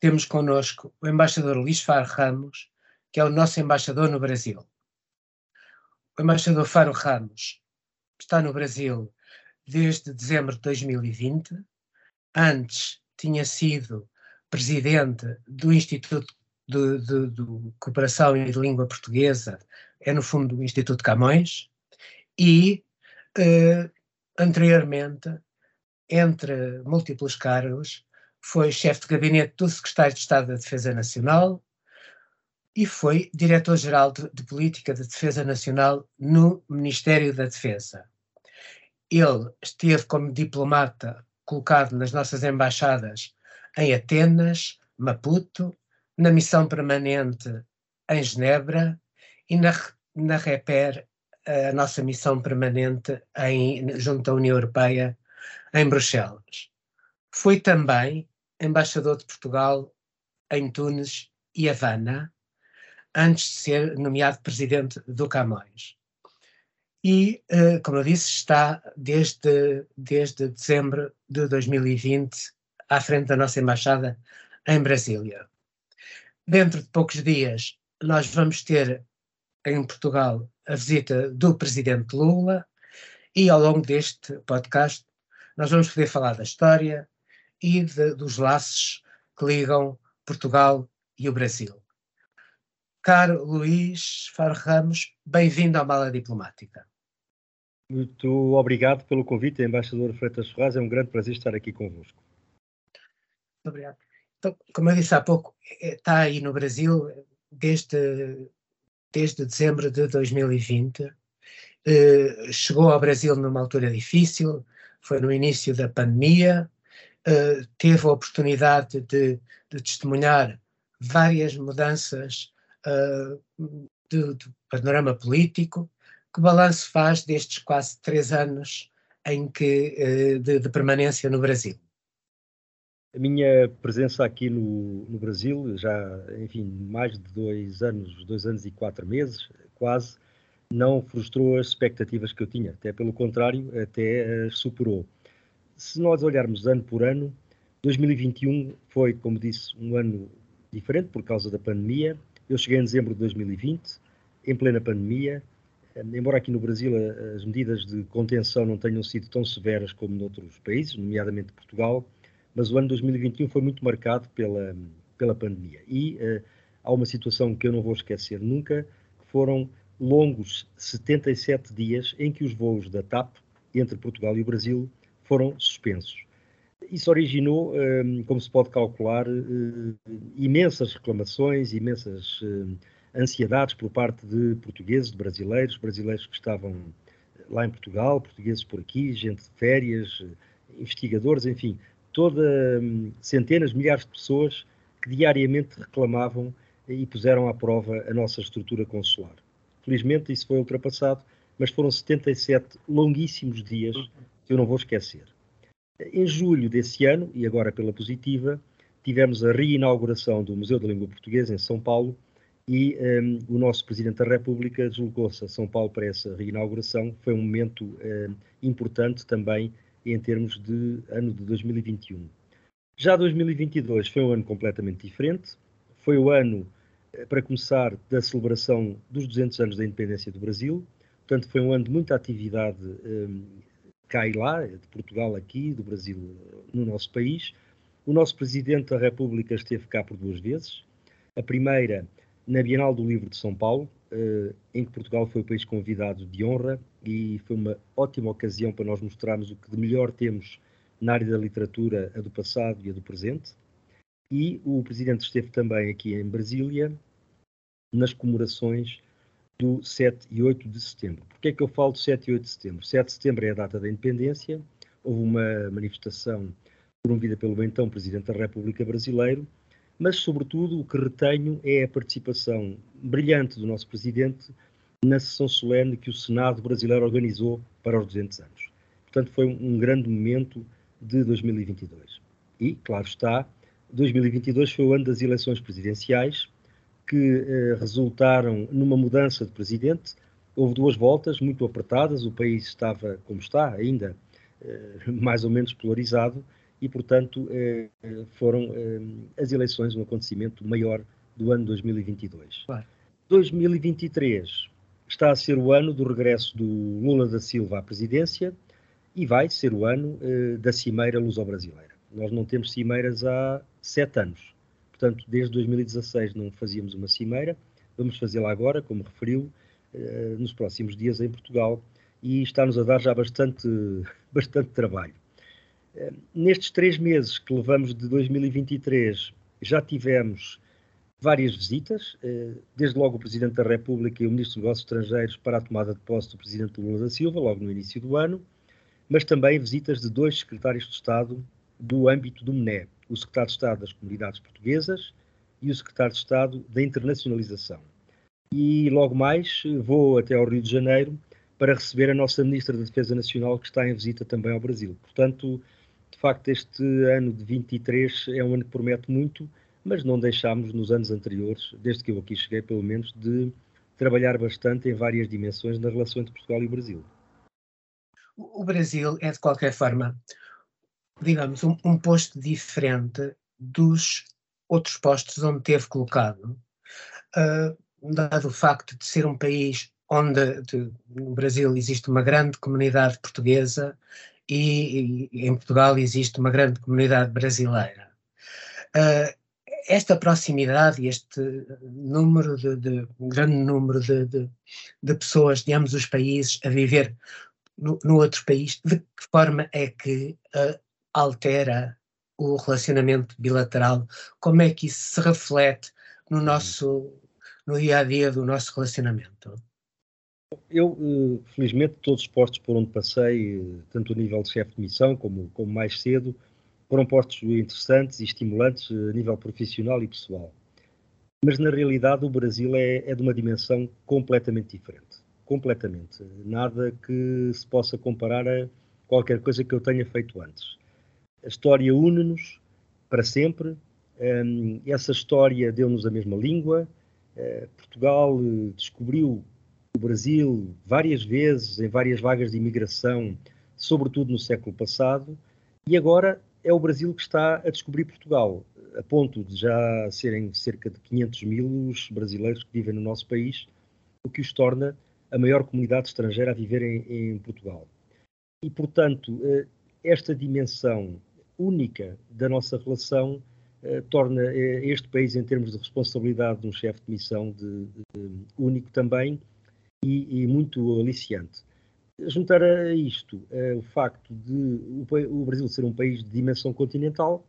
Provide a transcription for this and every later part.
temos connosco o embaixador Luís Faro Ramos, que é o nosso embaixador no Brasil. O embaixador Faro Ramos está no Brasil desde dezembro de 2020. Antes tinha sido presidente do Instituto de, de, de, Cooperação e de Língua Portuguesa, é no fundo o Instituto Camões, e eh, anteriormente, entre múltiplos cargos, foi chefe de gabinete do secretário de Estado da Defesa Nacional e foi diretor-geral de, de, Política de Defesa Nacional no Ministério da Defesa. Ele esteve como diplomata colocado nas nossas embaixadas em Atenas, Maputo, na missão permanente em Genebra e na, na REPER, a nossa missão permanente em, junto à União Europeia em Bruxelas. Foi também embaixador de Portugal em Tunis e Havana, antes de ser nomeado presidente do Camões. E, eh, como eu disse, está desde, desde dezembro de 2020 à frente da nossa embaixada em Brasília. Dentro de poucos dias, nós vamos ter em Portugal a visita do presidente Lula e ao longo deste podcast nós vamos poder falar da história, e de, dos laços que ligam Portugal e o Brasil. Caro Luís Faro Ramos, bem-vindo à Mala Diplomática. Muito obrigado pelo convite, embaixador Freitas Ferraz. É um grande prazer estar aqui convosco. Muito obrigado. Então, como eu disse há pouco, é, está aí no Brasil desde, desde dezembro de 2020. Eh, chegou ao Brasil numa altura difícil, foi no início da pandemia, uh, teve a oportunidade de, de testemunhar várias mudanças uh, do, do, panorama político. Que balanço faz destes quase três anos em que, uh, de, de, permanência no Brasil? A minha presença aqui no, no, Brasil, já, enfim, mais de dois anos, dois anos e quatro meses, quase, não frustrou as expectativas que eu tinha, até pelo contrário, até as superou se nós olharmos ano por ano, 2021 foi, como disse, um ano diferente por causa da pandemia. Eu cheguei em dezembro de 2020, em plena pandemia. Eh, embora aqui no Brasil eh, as medidas de contenção não tenham sido tão severas como noutros países, nomeadamente Portugal, mas o ano 2021 foi muito marcado pela, pela pandemia. E uh, há uma situação que eu não vou esquecer nunca, que foram longos 77 dias em que os voos da TAP entre Portugal e o Brasil foram suspensos. Isso originou, hum, como se pode calcular, hum, imensas reclamações, imensas hum, ansiedades por parte de portugueses, de brasileiros, brasileiros que estavam lá em Portugal, portugueses por aqui, gente de férias, investigadores, enfim, toda centenas, milhares de pessoas que diariamente reclamavam e puseram à prova a nossa estrutura consular. Felizmente isso foi ultrapassado, mas foram 77 longuíssimos dias que eu não vou esquecer. Em julho desse ano, e agora pela positiva, tivemos a reinauguração do Museu da Língua Portuguesa em São Paulo e um, o nosso Presidente da República deslocou-se a São Paulo para essa reinauguração. Foi um momento um, importante também em termos de ano de 2021. Já 2022 foi um ano completamente diferente. Foi o ano, eh, para começar, da celebração dos 200 anos da independência do Brasil. Portanto, foi um ano de muita atividade um, cá e lá, de Portugal aqui, do Brasil no nosso país. O nosso Presidente da República esteve cá por duas vezes. A primeira na Bienal do Livro de São Paulo, eh, em que Portugal foi o país convidado de honra e foi uma ótima ocasião para nós mostrarmos o que de melhor temos na área da literatura, a do passado e a do presente. E o Presidente esteve também aqui em Brasília, nas comemorações do 7 e 8 de setembro. Porquê é que eu falo de 7 e 8 de setembro? 7 de setembro é a data da independência, houve uma manifestação promovida pelo então Presidente da República Brasileiro, mas, sobretudo, o que retenho é a participação brilhante do nosso Presidente na sessão solene que o Senado brasileiro organizou para os 200 anos. Portanto, foi um grande momento de 2022. E, claro está, 2022 foi o ano das eleições presidenciais, que eh, resultaram numa mudança de presidente. Houve duas voltas muito apertadas, o país estava, como está ainda, eh, mais ou menos polarizado, e, portanto, eh, foram eh, as eleições um acontecimento maior do ano 2022. Claro. 2023 está a ser o ano do regresso do Lula da Silva à presidência e vai ser o ano eh, da Cimeira Luso-Brasileira. Nós não temos cimeiras há sete anos. Portanto, desde 2016 não fazíamos uma cimeira. Vamos fazê-la agora, como referiu, nos próximos dias em Portugal e está-nos a dar já bastante, bastante trabalho. Nestes três meses que levamos de 2023, já tivemos várias visitas, eh, desde logo o Presidente da República e o Ministro dos Negócios Estrangeiros para a tomada de posse do Presidente Lula da Silva, logo no início do ano, mas também visitas de dois secretários de Estado do âmbito do MNE, o Secretário de Estado das Comunidades Portuguesas e o Secretário de Estado da Internacionalização. E logo mais vou até ao Rio de Janeiro para receber a nossa Ministra da Defesa Nacional, que está em visita também ao Brasil. Portanto, de facto, este ano de 23 é um ano que promete muito, mas não deixámos nos anos anteriores, desde que eu aqui cheguei, pelo menos, de trabalhar bastante em várias dimensões na relação entre Portugal e o Brasil. O Brasil é, de qualquer forma, digamos, um, um posto diferente dos outros postos onde teve colocado, uh, dado o facto de ser um país onde de, no Brasil existe uma grande comunidade portuguesa e, e, em Portugal existe uma grande comunidade brasileira. Uh, esta proximidade e este número de, de um grande número de, de, de, pessoas de ambos os países a viver no, no outro país, de que forma é que uh, altera o relacionamento bilateral? Como é que isso se reflete no nosso no dia a dia do nosso relacionamento? Eu, eh, felizmente, todos os postos por onde passei, eh, tanto a nível de chefe de missão como, como mais cedo, foram postos interessantes e estimulantes eh, a nível profissional e pessoal. Mas, na realidade, o Brasil é, é de uma dimensão completamente diferente. Completamente. Nada que se possa comparar a qualquer coisa que eu tenha feito antes. A história une-nos para sempre. Um, essa história deu-nos a mesma língua. Uh, Portugal descobriu o Brasil várias vezes, em várias vagas de imigração, sobretudo no século passado, e agora é o Brasil que está a descobrir Portugal, a ponto de já serem cerca de 500 mil os brasileiros que vivem no nosso país, o que os torna a maior comunidade estrangeira a viver em, em Portugal. E, portanto, eh, esta dimensão única da nossa relação eh, torna eh, este país, em termos de responsabilidade de um chefe de missão, de, de, único também e, e muito aliciante. Juntar a isto uh, o facto de o, o, Brasil ser um país de dimensão continental,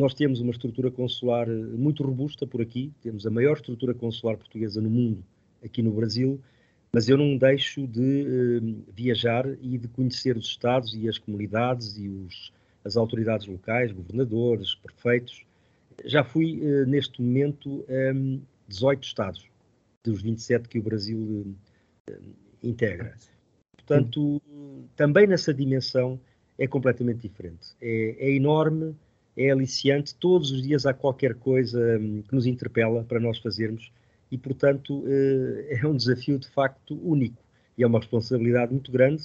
nós temos uma estrutura consular eh, muito robusta por aqui, temos a maior estrutura consular portuguesa no mundo aqui no Brasil, mas eu não deixo de uh, viajar e de conhecer os estados e as comunidades e os, as autoridades locais, governadores, prefeitos. Já fui uh, neste momento um, 18 estados dos 27 que o Brasil integra. Portanto, também nessa dimensão é completamente diferente. É, é, enorme, é aliciante, todos os dias há qualquer coisa hum, que nos interpela para nós fazermos e, portanto, eh, é um desafio de facto único e é uma responsabilidade muito grande.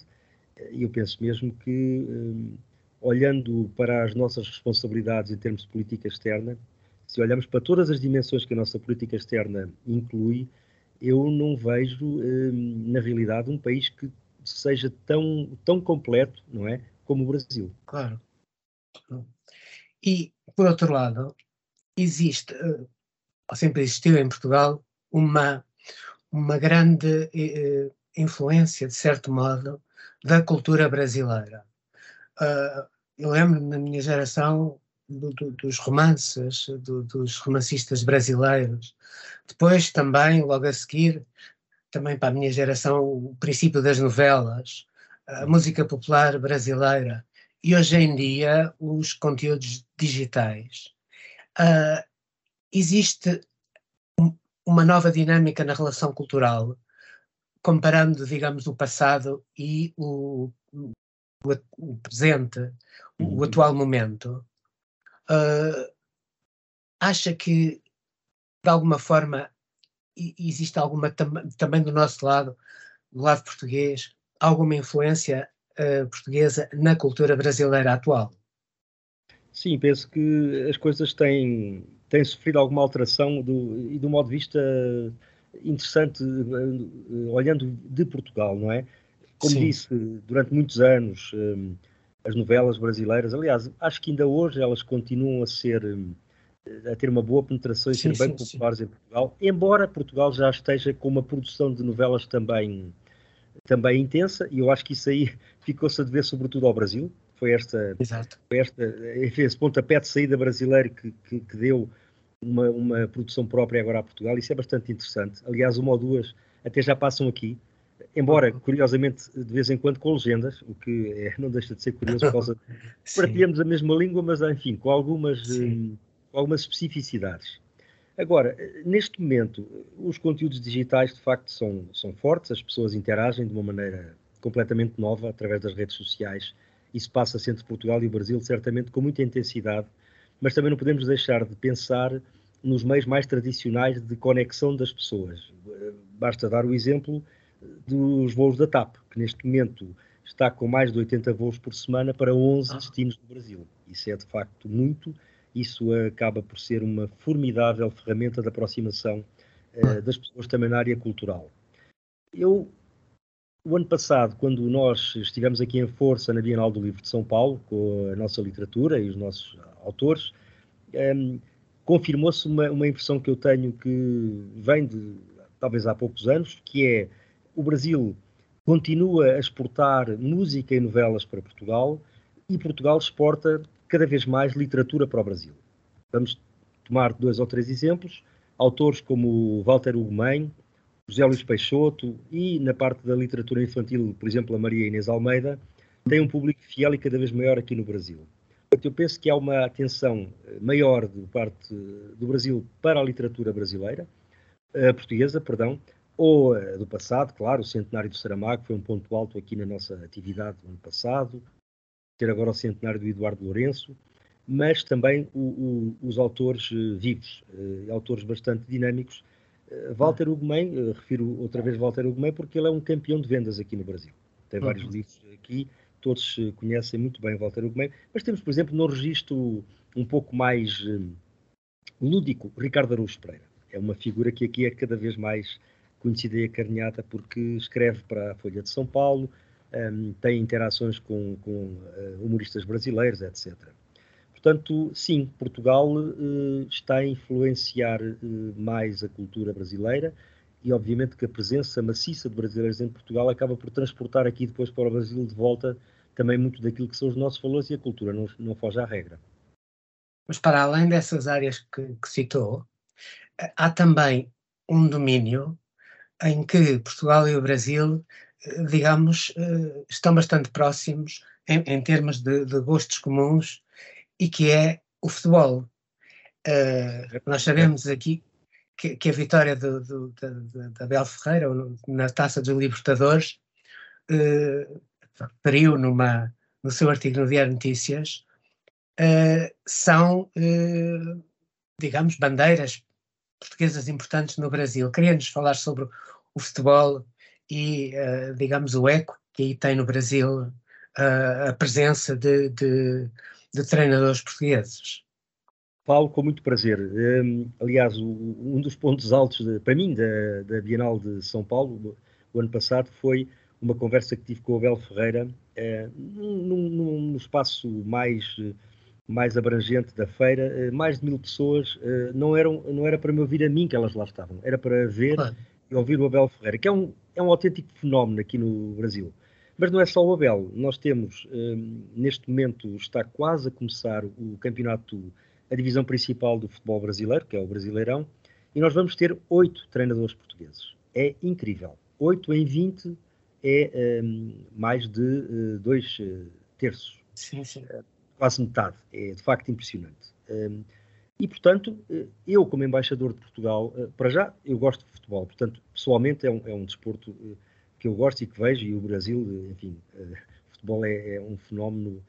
E eu penso mesmo que, hum, olhando para as nossas responsabilidades em termos de política externa, se olhamos para todas as dimensões que a nossa política externa inclui, eu não vejo, hum, na realidade, um país que seja tão, tão completo, não é? Como o Brasil. Claro. E, por outro lado, existe, ou eh, sempre existiu em Portugal, uma, uma grande eh, influência, de certo modo, da cultura brasileira. Uh, eu lembro na minha geração do, do, dos romances, do, dos romancistas brasileiros. Depois também, logo a seguir, também para a minha geração, o princípio das novelas, a música popular brasileira e hoje em dia os conteúdos digitais. Uh, existe uma nova dinâmica na relação cultural, comparando, digamos, o passado e o, o, presente, o, uhum. atual momento. Uh, acha que, de alguma forma, existe alguma tam também do nosso lado, do lado português, alguma influência uh, portuguesa na cultura brasileira atual? Sim, penso que as coisas têm tem sofrido alguma alteração do, e do modo de vista interessante, eh, olhando de Portugal, não é? Como Sim. disse, durante muitos anos, eh, as novelas brasileiras, aliás, acho que ainda hoje elas continuam a ser eh, a ter uma boa penetração e sim, ser bem sim, populares sim. em Portugal, embora Portugal já esteja com uma produção de novelas também, também intensa, e eu acho que isso aí ficou-se a dever sobretudo ao Brasil, foi esta, Exato. Foi esta enfim, esse pontapé de saída brasileiro que, que, que deu uma, uma, produção própria agora a Portugal. Isso é bastante interessante. Aliás, uma ou duas até já passam aqui, embora, uhum. curiosamente, de vez em quando com legendas, o que é, não deixa de ser curioso por causa partilhamos a mesma língua, mas enfim, com algumas, hum, com algumas especificidades. Agora, neste momento, os conteúdos digitais de facto são, são fortes, as pessoas interagem de uma maneira completamente nova através das redes sociais isso passa-se entre Portugal e o Brasil, certamente com muita intensidade, mas também não podemos deixar de pensar nos meios mais tradicionais de conexão das pessoas. Basta dar o exemplo dos voos da TAP, que neste momento está com mais de 80 voos por semana para 11 ah. destinos do Brasil. Isso é de facto muito, isso acaba por ser uma formidável ferramenta de aproximação uh, das pessoas também na área cultural. Eu o ano passado, quando nós estivemos aqui em força na Bienal do Livro de São Paulo, com a nossa literatura e os nossos autores, um, confirmou-se uma, uma, impressão que eu tenho que vem de talvez há poucos anos, que é o Brasil continua a exportar música e novelas para Portugal e Portugal exporta cada vez mais literatura para o Brasil. Vamos tomar dois ou três exemplos. Autores como Walter Ugumem, José Luís Peixoto e na parte da literatura infantil, por exemplo, a Maria Inês Almeida, tem um público fiel e cada vez maior aqui no Brasil. Eu penso que há uma atenção eh, maior de parte do Brasil para a literatura brasileira, a portuguesa, perdão, ou do passado, claro, o centenário do Saramago foi um ponto alto aqui na nossa atividade no ano passado, ter agora o centenário do Eduardo Lourenço, mas também o, o, os autores eh, vivos, eh, autores bastante dinâmicos, eh, Walter Ugumem, uh, refiro outra vez Walter Ugumem, porque ele é um campeão de vendas aqui no Brasil. Tem vários uhum. livros aqui, todos conhecem muito bem Walter Ugumem, mas temos, por exemplo, no registro um pouco mais lúdico, Ricardo Araújo Pereira. É uma figura que aqui é cada vez mais conhecida e acarinhada porque escreve para a Folha de São Paulo, um, tem interações com, com humoristas brasileiros, etc. Portanto, sim, Portugal uh, está a influenciar uh, mais a cultura brasileira e, obviamente, que a presença maciça de brasileiros em Portugal acaba por transportar aqui depois para o Brasil de volta também muito daquilo que são os nossos valores e a cultura, não, não foge à regra. Mas para além dessas áreas que, que citou, há também um domínio em que Portugal e o Brasil, eh, digamos, estão bastante próximos em, em termos de, de gostos comuns e que é o futebol. Uh, nós sabemos aqui que, que a vitória do, do, da, da Abel Ferreira na Taça dos Libertadores uh, referiu numa, no seu artigo no Diário Notícias uh, são, digamos, bandeiras portuguesas importantes no Brasil. Queria-nos falar sobre o futebol e, digamos, o eco que aí tem no Brasil a presença de, de de treinadores portugueses. Falo com muito prazer. Um, aliás, o, um dos pontos altos, de, para mim, da, da, Bienal de São Paulo, o ano passado, foi uma conversa que tive com o Abel Ferreira, uh, num, num, espaço mais, mais abrangente da feira. Uh, mais de mil pessoas, uh, não, eram, não era para me ouvir a mim que elas lá estavam, era para ver claro. e ouvir o Abel Ferreira, que é um, é um autêntico fenómeno aqui no Brasil. Mas não é só o Abel. Nós temos, um, neste momento, está quase a começar o campeonato, a divisão principal do futebol brasileiro, que é o Brasileirão, e nós vamos ter oito treinadores portugueses. É incrível. Oito em 20 é um, mais de uh, dois terços. Sim, sim. Quase metade. É de facto impressionante. Um, E, portanto, eh, eu, como embaixador de Portugal, eh, para já, eu gosto de futebol. Portanto, pessoalmente, é um, é um desporto eh, que eu gosto e que vejo. E o Brasil, enfim, o futebol é, é um fenómeno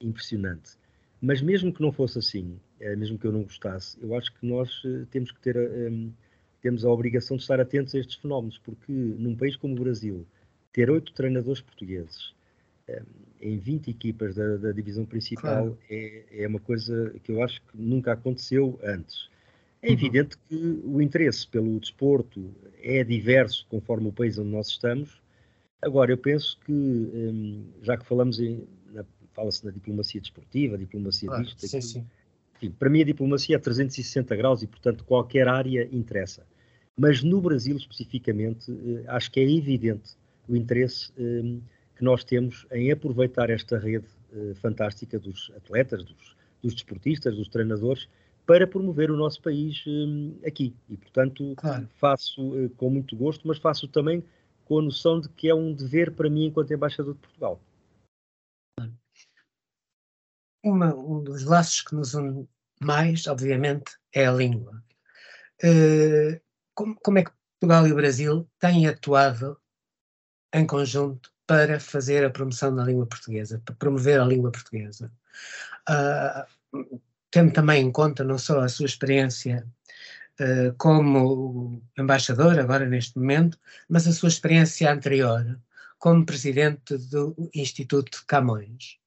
impressionante. Mas mesmo que não fosse assim, mesmo que eu não gostasse, eu acho que nós temos que ter temos a obrigação de estar atentos a estes fenómenos, porque num país como o Brasil, ter oito treinadores portugueses em 20 equipas da, da divisão principal claro. é, é, uma coisa que eu acho que nunca aconteceu antes. É uhum. evidente que o interesse pelo desporto é diverso conforme o país onde nós estamos. Agora, eu penso que, hum, já que falamos em. Fala-se na diplomacia desportiva, diplomacia claro, disto, sim, sim. Enfim, para mim a diplomacia é 360 graus e, portanto, qualquer área interessa. Mas no Brasil, especificamente, eh, acho que é evidente o interesse hum, que nós temos em aproveitar esta rede uh, fantástica dos atletas, dos, dos, desportistas, dos treinadores, para promover o nosso país um, aqui. E, portanto, claro. faço uh, com muito gosto, mas faço também com a noção de que é um dever para mim enquanto embaixador de Portugal. Uma, um dos laços que nos une mais, obviamente, é a língua. Uh, como, como é que Portugal e o Brasil têm atuado em conjunto para fazer a promoção da língua portuguesa, para promover a língua portuguesa. Uh, tendo também em conta não só a sua experiência uh, como embaixador, agora neste momento, mas a sua experiência anterior como presidente do Instituto Camões.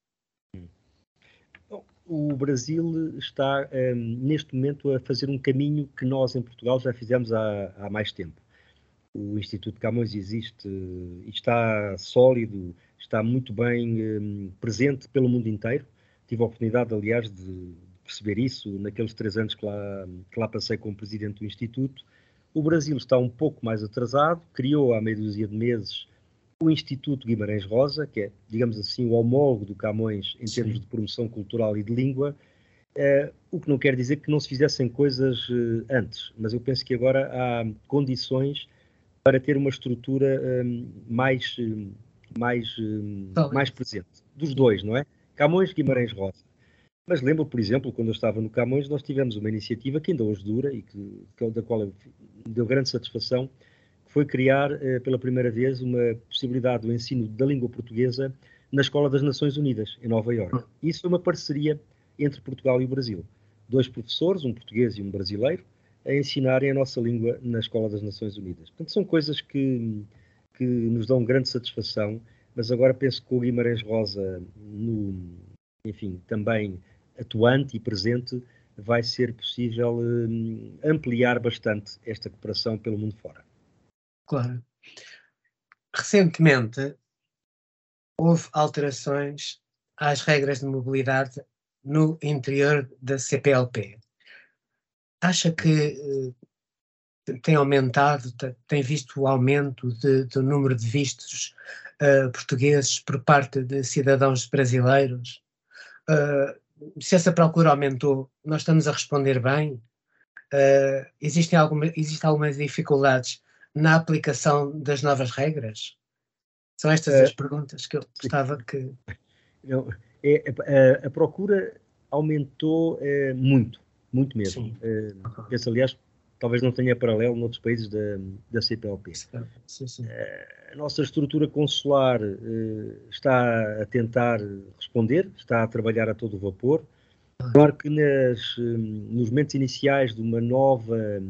O Brasil está um, neste momento a fazer um caminho que nós em Portugal já fizemos há, há mais tempo o Instituto Camões existe e está sólido, está muito bem um, presente pelo mundo inteiro. Tive a oportunidade, aliás, de perceber isso naqueles três anos que lá, que lá passei como presidente do Instituto. O Brasil está um pouco mais atrasado, criou há meia dúzia de meses o Instituto Guimarães Rosa, que é, digamos assim, o homólogo do Camões em Sim. termos de promoção cultural e de língua, uh, o que não quer dizer que não se fizessem coisas uh, antes, mas eu penso que agora há condições para ter uma estrutura um, mais, hum, mais, um, mais presente. Dos dois, não é? Camões, Guimarães Rosa. Mas lembro, por exemplo, quando eu estava no Camões, nós tivemos uma iniciativa que ainda hoje dura e que, que da qual deu grande satisfação, que foi criar eh, pela primeira vez uma possibilidade do ensino da língua portuguesa na Escola das Nações Unidas, em Nova Iorque. Isso foi uma parceria entre Portugal e o Brasil. Dois professores, um português e um brasileiro, a ensinarem a nossa língua na Escola das Nações Unidas. Portanto, são coisas que, que nos dão grande satisfação, mas agora penso que o Guimarães Rosa, no, enfim, também atuante e presente, vai ser possível um, ampliar bastante esta cooperação pelo mundo fora. Claro. Recentemente, houve alterações às regras de mobilidade no interior da CPLP. Acha que uh, tem aumentado, tem visto o aumento de, do número de vistos uh, portugueses por parte de cidadãos brasileiros? Uh, se essa procura aumentou, nós estamos a responder bem? existem alguma, existem algumas dificuldades na aplicação das novas regras? São estas as perguntas que eu gostava que. Não, é, a, a, procura aumentou é, muito muito mesmo. Uh, penso, aliás, talvez não tenha paralelo noutros países da, da CPLP. Sim, sim. Uh, a nossa estrutura consular uh, está a tentar responder, está a trabalhar a todo vapor. Claro que nas, nos momentos iniciais de uma nova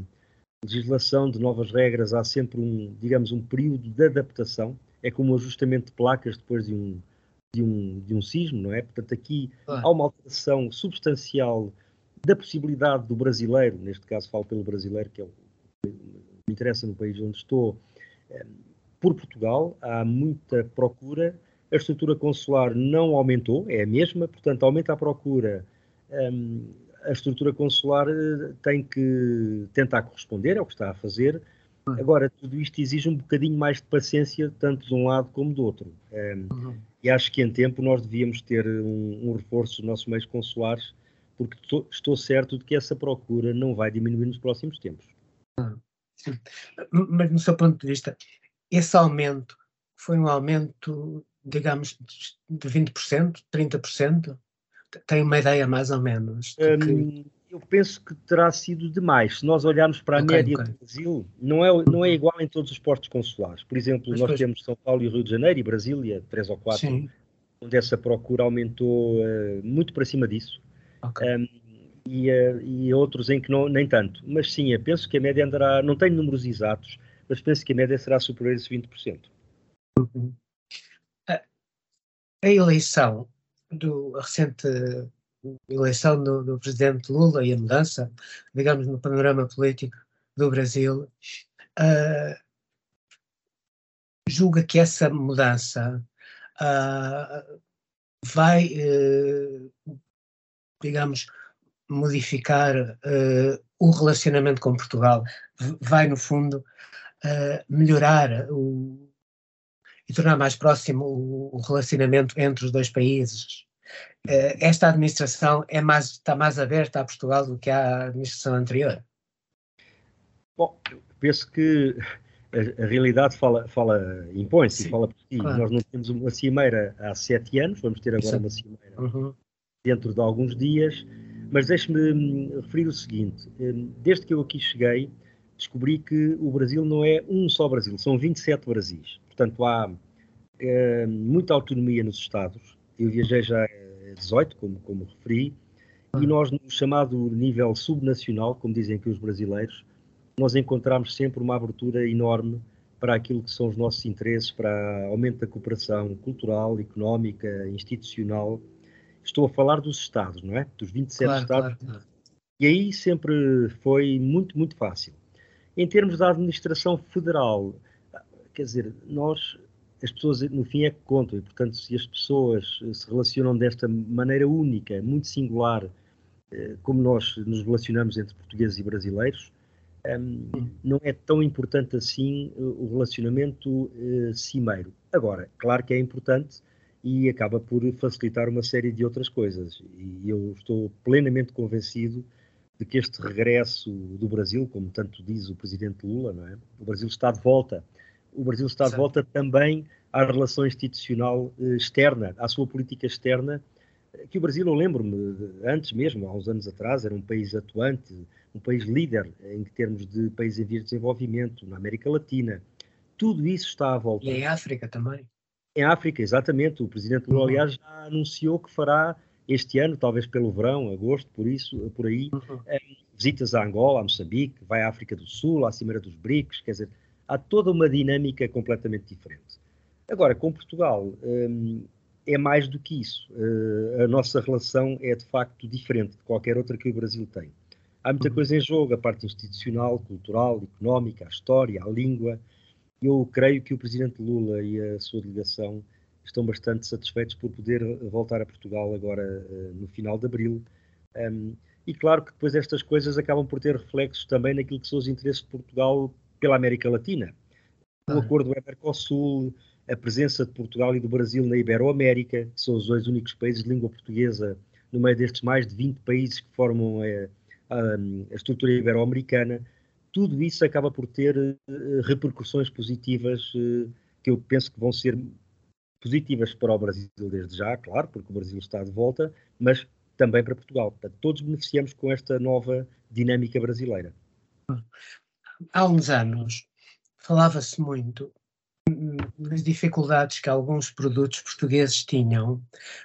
legislação, de novas regras, há sempre um, digamos, um período de adaptação. É como um ajustamento de placas depois de um, de um, de um sismo, não é? Portanto, aqui claro. há uma alteração substancial da possibilidade do brasileiro, neste caso falo pelo brasileiro, que é o que me interessa no país onde estou, eh, por Portugal, há muita procura, a estrutura consular não aumentou, é a mesma, portanto, aumenta a procura, ehm, a estrutura consular eh, tem que tentar corresponder, é o que está a fazer. Agora, tudo isto exige um bocadinho mais de paciência, tanto de um lado como do outro. Ehm, uhum. E acho que em tempo nós devíamos ter um, um reforço dos nossos meios consulares porque estou certo de que essa procura não vai diminuir nos próximos tempos. Sim. Mas, no seu ponto de vista, esse aumento foi um aumento, digamos, de 20%, 30%? Tem uma ideia mais ou menos? Que... eu penso que terá sido demais. Se nós olharmos para a okay, média okay. do Brasil, não é, não é igual em todos os portos consulares. Por exemplo, Mas nós temos São Paulo e Rio de Janeiro e Brasília, três ou quatro, Sim. onde essa procura aumentou uh, muito para cima disso. Okay. Um, e, uh, e, outros em que não, nem tanto. Mas sim, eu penso que a média andará, não tenho números exatos, mas penso que a média será superior a esses 20%. Uhum. A, a eleição do a recente eleição do, do, presidente Lula e a mudança, digamos, no panorama político do Brasil, uh, julga que essa mudança uh, vai, uh, digamos, modificar o relacionamento com Portugal, vai, no fundo, melhorar o, e tornar mais próximo o, o relacionamento entre os dois países eh, esta administração é mais, está mais aberta a Portugal do que a administração anterior? Bom, penso que a, a realidade fala, fala impõe-se fala por si. Claro. Nós não temos uma cimeira há sete anos, vamos ter agora Isso. uma cimeira uhum. Dentro de alguns dias, mas deixe-me hum, referir o seguinte: hum, desde que eu aqui cheguei, descobri que o Brasil não é um só Brasil, são 27 Brasis. Portanto, há é, muita autonomia nos Estados, eu viajei já a 18, como, como referi, e nós, no chamado nível subnacional, como dizem aqui os brasileiros, nós encontramos sempre uma abertura enorme para aquilo que são os nossos interesses, para aumento da cooperação cultural, económica, institucional. Estou a falar dos Estados, não é? Dos 27 claro, Estados. Claro, claro. E aí sempre foi muito, muito fácil. Em termos da administração federal, quer dizer, nós as pessoas no fim é que contam e portanto se as pessoas eh, se relacionam desta maneira única, muito singular, eh, como nós nos relacionamos entre portugueses e brasileiros, ehm, não é tão importante assim eh, o relacionamento cimeiro. Agora, claro que é importante e acaba por facilitar uma série de outras coisas e eu estou plenamente convencido de que este regresso do Brasil, como tanto diz o presidente Lula, não é? o Brasil está de volta o Brasil está de volta também à relação institucional eh, externa, à sua política externa, que o Brasil, eu lembro-me, antes mesmo, há uns anos atrás, era um país atuante, um país líder em termos de países em vias de desenvolvimento, na América Latina. Tudo isso está à volta. E em África também. Em África, exatamente. O presidente Lula, uhum. aliás, já anunciou que fará este ano, talvez pelo verão, agosto, por isso, por aí, uhum. Eh, visitas a Angola, a Moçambique, vai à África do Sul, à Cimeira dos BRICS, quer dizer, há toda uma dinâmica completamente diferente. Agora, com Portugal, hum, é mais do que isso. Uh, a nossa relação é de facto diferente de qualquer outra que o Brasil tem. Há muita coisa em jogo, a parte institucional, cultural, económica, a história, a língua. Eu creio que o presidente Lula e a sua delegação estão bastante satisfeitos por poder voltar a Portugal agora uh, no final de abril. Um, e claro que depois estas coisas acabam por ter reflexos também naquilo que são os interesses de Portugal pela América Latina. O ah. acordo do Mercosul, a presença de Portugal e do Brasil na Iberoamérica, que são os dois únicos países de língua portuguesa no meio destes mais de 20 países que formam a, a, a estrutura ibero-americana, tudo isso acaba por ter uh, repercussões positivas uh, que eu penso que vão ser positivas para o Brasil desde já, claro, porque o Brasil está de volta, mas também para Portugal. Portanto, todos beneficiamos com esta nova dinâmica brasileira há uns anos falava-se muito das dificuldades que alguns produtos portugueses tinham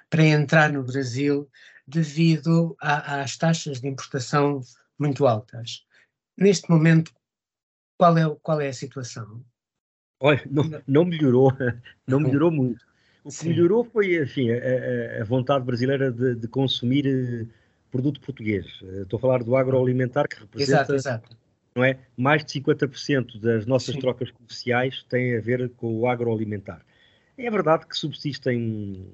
para entrar no Brasil devido a, às taxas de importação muito altas. Neste momento, qual é, qual é a situação? Olha, não, não melhorou, não melhorou muito. O que Sim. melhorou foi, enfim, a, a vontade brasileira de, de consumir eh, produto português. Eh, estou a falar do agroalimentar que representa exato, exato não é? Mais de 50% das nossas Sim. trocas comerciais têm a ver com o agroalimentar. É verdade que subsistem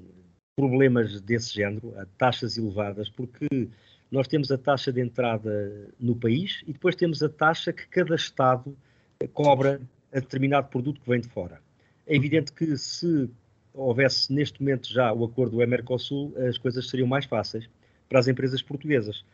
problemas desse género, taxas elevadas, porque nós temos a taxa de entrada no país e depois temos a taxa que cada Estado cobra a determinado produto que vem de fora. É evidente que se houvesse neste momento já o acordo do Mercosul, as coisas seriam mais fáceis para as empresas portuguesas.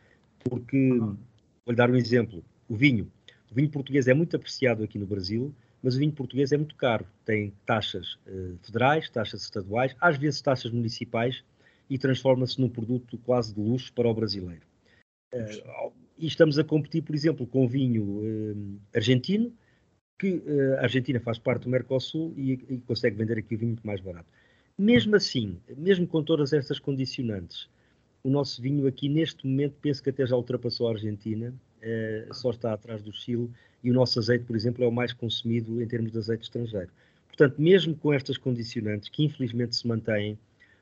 Porque, vou-lhe dar um exemplo, o vinho. O vinho português é muito apreciado aqui no Brasil, mas o vinho português é muito caro. Tem taxas uh, federais, taxas estaduais, às vezes taxas municipais e transforma-se num produto quase de luxo para o brasileiro. Uh, e estamos a competir, por exemplo, com vinho uh, argentino, que uh, a Argentina faz parte do Mercosul e, e, consegue vender aqui o vinho muito mais barato. Mesmo assim, mesmo com todas estas condicionantes, o nosso vinho aqui neste momento penso que até já ultrapassou a Argentina, só está atrás do Chile e o nosso azeite, por exemplo, é o mais consumido em termos de azeite estrangeiro. Portanto, mesmo com estas condicionantes que infelizmente se mantêm,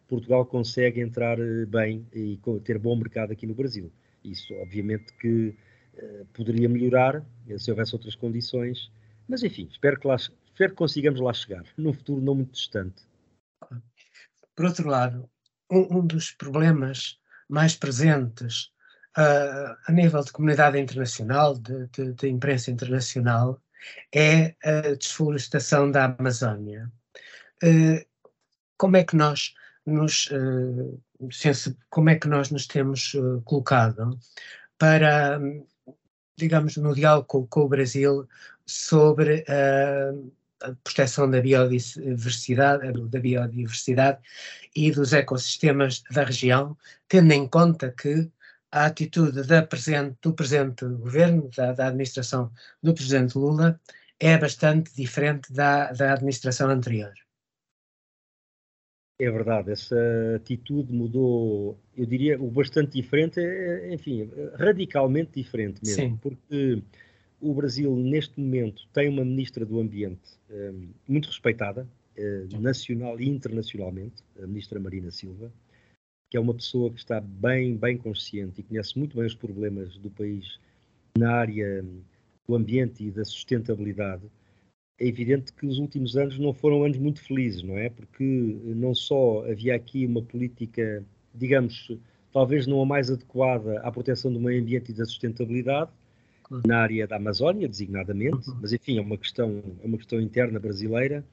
Portugal consegue entrar bem e ter bom mercado aqui no Brasil. Isso, obviamente, que uh, poderia melhorar eh, se houvesse outras condições, mas enfim, espero que, lá, espero que consigamos lá chegar, num futuro não muito distante. Por outro lado, um, um dos problemas mais presentes uh, a nível de comunidade internacional, de, de, de, imprensa internacional, é a desflorestação da Amazónia. Uh, como é que nós nos uh, como é que nós nos temos uh, colocado para, digamos, no diálogo com, com o Brasil sobre a proteção da biodiversidade, da biodiversidade e dos ecossistemas da região, tendo em conta que a atitude presente, do presente governo, da, da, administração do presidente Lula, é bastante diferente da, da administração anterior. É verdade, essa atitude mudou, eu diria, o bastante diferente, é, enfim, radicalmente diferente mesmo, Sim. porque o Brasil, neste momento, tem uma ministra do Ambiente um, muito respeitada, uh, nacional e internacionalmente, a ministra Marina Silva, que é uma pessoa que está bem, bem consciente e conhece muito bem os problemas do país na área do ambiente e da sustentabilidade é evidente que os últimos anos não foram anos muito felizes, não é? Porque não só havia aqui uma política, digamos, talvez não a mais adequada à proteção do meio ambiente e da sustentabilidade, na área da Amazónia, designadamente, uhum. mas enfim, é uma questão, é uma questão interna brasileira.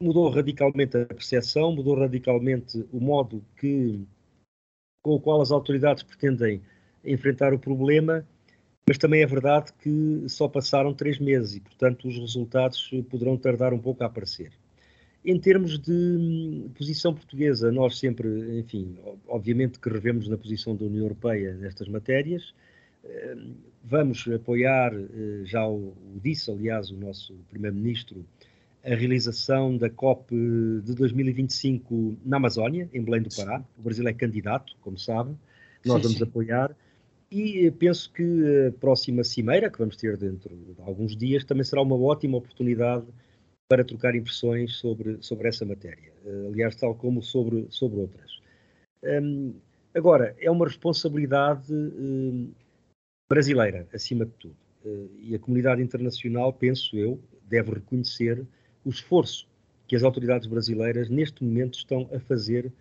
Mudou radicalmente a percepção, mudou radicalmente o modo que, com o qual as autoridades pretendem enfrentar o problema mas também é verdade que só passaram três meses e, portanto, os resultados poderão tardar um pouco a aparecer. Em termos de hum, posição portuguesa, nós sempre, enfim, obviamente que revemos na posição da União Europeia nestas matérias. Hum, vamos apoiar, eh, já o, disse, aliás, o nosso Primeiro-Ministro, a realização da COP de 2025 na Amazónia, em Belém do Pará. O Brasil é candidato, como sabe. Nós sim, vamos sim. apoiar. E penso que a próxima cimeira, que vamos ter dentro de alguns dias, também será uma ótima oportunidade para trocar impressões sobre, sobre essa matéria. Eh, aliás, tal como sobre, sobre outras. Um, agora, é uma responsabilidade um, brasileira, acima de tudo. Uh, e a comunidade internacional, penso eu, deve reconhecer o esforço que as autoridades brasileiras neste momento estão a fazer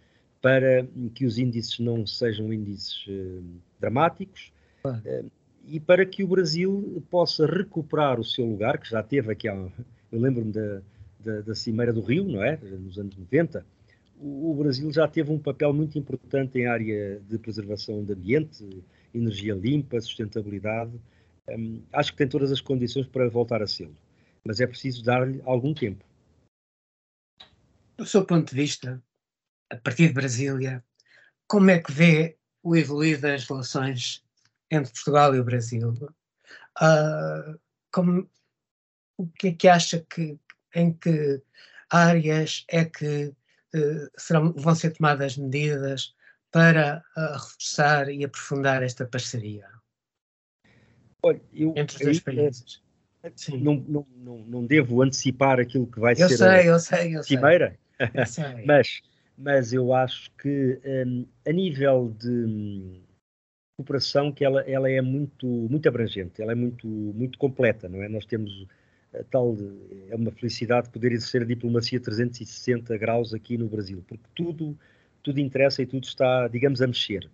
para que os índices não sejam índices uh, dramáticos uh, e para que o Brasil possa recuperar o seu lugar, que já teve aqui, há, eu lembro-me da, da, da, Cimeira do Rio, não é? Nos anos 90, o, o, Brasil já teve um papel muito importante em área de preservação do ambiente, energia limpa, sustentabilidade. Um, acho que tem todas as condições para voltar a ser, mas é preciso dar-lhe algum tempo. Do seu ponto de vista, a partir de Brasília, como é que vê o evoluir das relações entre Portugal e o Brasil? Uh, como, o que é que acha que, em que áreas é que uh, serão, vão ser tomadas medidas para uh, reforçar e aprofundar esta parceria Olha, eu, entre os dois países? Não, não, não, não, devo antecipar aquilo que vai eu ser sei, a eu sei, eu cimeira, sei. mas mas eu acho que um, a nível de um, cooperação que ela, ela é muito, muito abrangente, ela é muito, muito completa, não é? Nós temos a tal, é uma felicidade poder exercer a diplomacia 360 graus aqui no Brasil, porque tudo, tudo interessa e tudo está, digamos, a mexer.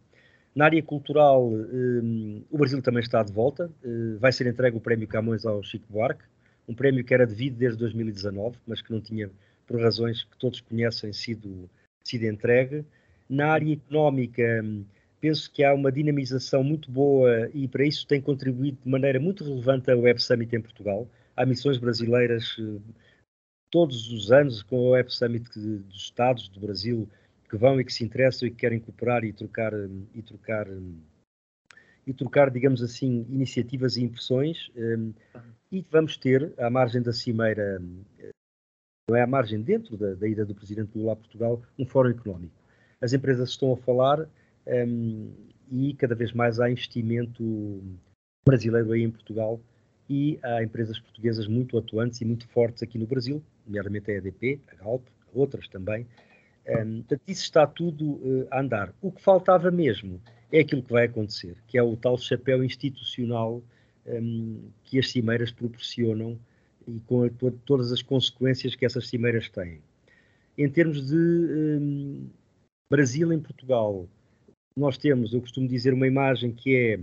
Na área cultural, um, o Brasil também está de volta. Uh, vai ser entregue o Prémio Camões ao Chico Buarque, um prémio que era devido desde 2019, mas que não tinha, por razões que todos conhecem, sido sido entregue. Na área económica, penso que há uma dinamização muito boa e para isso tem contribuído de maneira muito relevante a Web Summit em Portugal. Há missões brasileiras eh, todos os anos com a Web Summit dos Estados do Brasil que vão e que se interessam e que querem cooperar e trocar e trocar e trocar, digamos assim, iniciativas e impressões. Um, e vamos ter, à margem da cimeira, não é à margem, dentro da, da ida do Presidente Lula a Portugal, um fórum económico. As empresas estão a falar um, e cada vez mais há investimento brasileiro aí em Portugal e há empresas portuguesas muito atuantes e muito fortes aqui no Brasil, nomeadamente a EDP, a Galp, outras também. Um, portanto, isso está tudo uh, a andar. O que faltava mesmo é aquilo que vai acontecer, que é o tal chapéu institucional um, que as cimeiras proporcionam e com a, todas as consequências que essas cimeiras têm. Em termos de um, Brasil em Portugal, nós temos, eu costumo dizer, uma imagem que é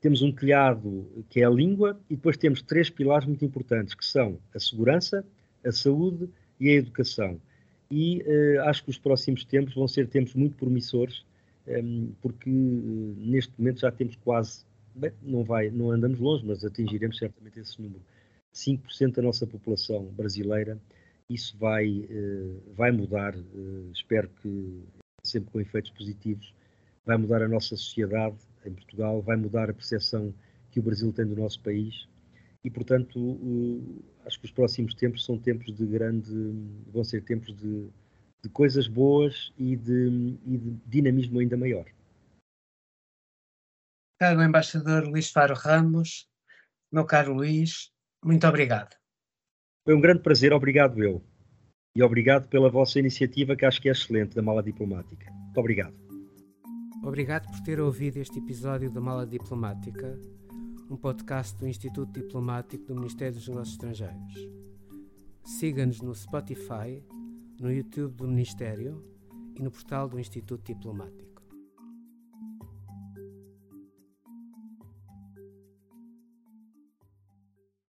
temos um telhado que é a língua e depois temos três pilares muito importantes, que são a segurança, a saúde e a educação. E uh, acho que os próximos tempos vão ser tempos muito promissores, um, porque uh, neste momento já temos quase, bem, não, vai, não andamos longe, mas atingiremos certamente esse número, 5% da nossa população brasileira. Isso vai, uh, vai mudar, espero que sempre com efeitos positivos, vai mudar a nossa sociedade em Portugal, vai mudar a percepção que o Brasil tem do nosso país e, portanto, acho que os próximos tempos são tempos de grande, vão ser tempos de, de coisas boas e de, e de, dinamismo ainda maior. Caro embaixador Luís Faro Ramos, meu caro Luís, muito obrigado. Foi um grande prazer, obrigado eu. E obrigado pela vossa iniciativa, que acho que é excelente, da Mala Diplomática. Muito obrigado. Obrigado por ter ouvido este episódio da Mala Diplomática, um podcast do Instituto Diplomático do Ministério dos Negócios Estrangeiros. Siga-nos no Spotify, no YouTube do Ministério e no portal do Instituto Diplomático.